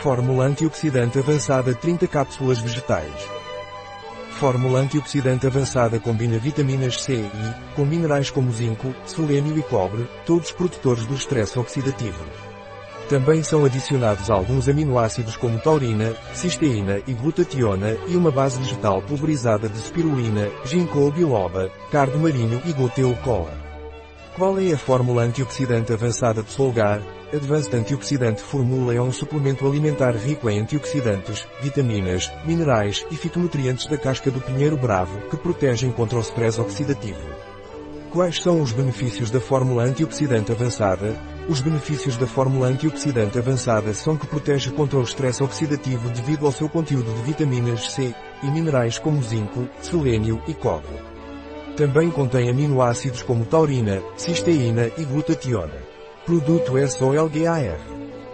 Fórmula antioxidante avançada 30 cápsulas vegetais. Fórmula antioxidante avançada combina vitaminas C e I, com minerais como zinco, selênio e cobre, todos produtores do estresse oxidativo. Também são adicionados alguns aminoácidos como taurina, cisteína e glutationa e uma base vegetal pulverizada de spirulina, ginkgo biloba, cardo marinho e gluteocola. Qual é a fórmula antioxidante avançada de Solgar? Advanced Antioxidante Formula é um suplemento alimentar rico em antioxidantes, vitaminas, minerais e fitonutrientes da casca do pinheiro bravo que protegem contra o stress oxidativo. Quais são os benefícios da fórmula antioxidante avançada? Os benefícios da fórmula antioxidante avançada são que protege contra o estresse oxidativo devido ao seu conteúdo de vitaminas C e minerais como zinco, selênio e cobre. Também contém aminoácidos como taurina, cisteína e glutationa. Produto SOLGAR.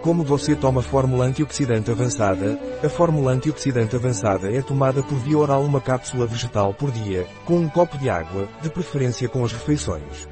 Como você toma fórmula antioxidante avançada, a fórmula antioxidante avançada é tomada por via oral uma cápsula vegetal por dia, com um copo de água, de preferência com as refeições.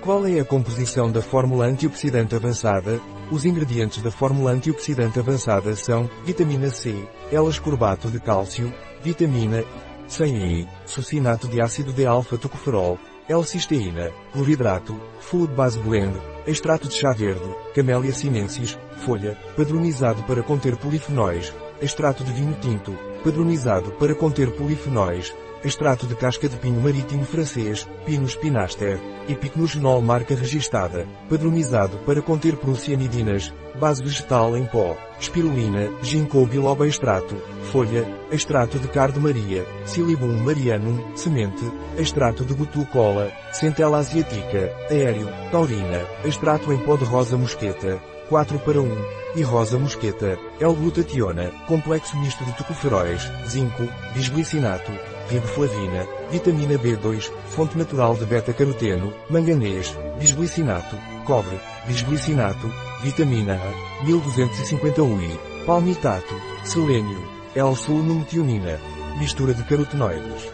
Qual é a composição da fórmula antioxidante avançada? Os ingredientes da fórmula antioxidante avançada são vitamina C, L-ascorbato de cálcio, vitamina sem I, sucinato de ácido de alfa-tocoferol, L-cisteína, cloridrato, Food Base Blend, extrato de chá verde, Camellia sinensis, folha, padronizado para conter polifenóis, extrato de vinho tinto, padronizado para conter polifenóis, extrato de casca de pinho marítimo francês, Pinus pinaster, e picnogenol marca registada, padronizado para conter procianidinas, base vegetal em pó, espirulina, ginkgo biloba extrato, folha, extrato de cardo maria, silibum marianum, semente, extrato de gutucola, centela asiática, aéreo, taurina, extrato em pó de rosa mosqueta, 4 para 1, e rosa mosqueta, L-glutationa, complexo misto de tocoferóis, zinco, bisglicinato, riboflavina, vitamina B2, fonte natural de beta-caroteno, manganês, bisglicinato, cobre, bisglicinato, vitamina A, 1250 UI, palmitato, selênio, L-sulnometionina, mistura de carotenoides.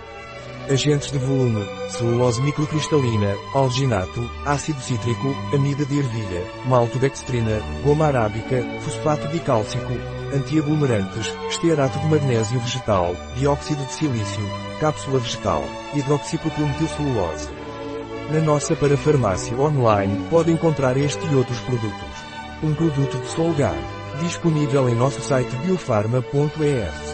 Agentes de volume, celulose microcristalina, alginato, ácido cítrico, amida de ervilha, maltodextrina, goma arábica, fosfato dicálcico, antiaglomerantes, estearato de magnésio vegetal, dióxido de silício, cápsula vegetal, hidroxipropilmetilcelulose. Na nossa parafarmácia online pode encontrar este e outros produtos. Um produto de Solgar, disponível em nosso site biofarma.es.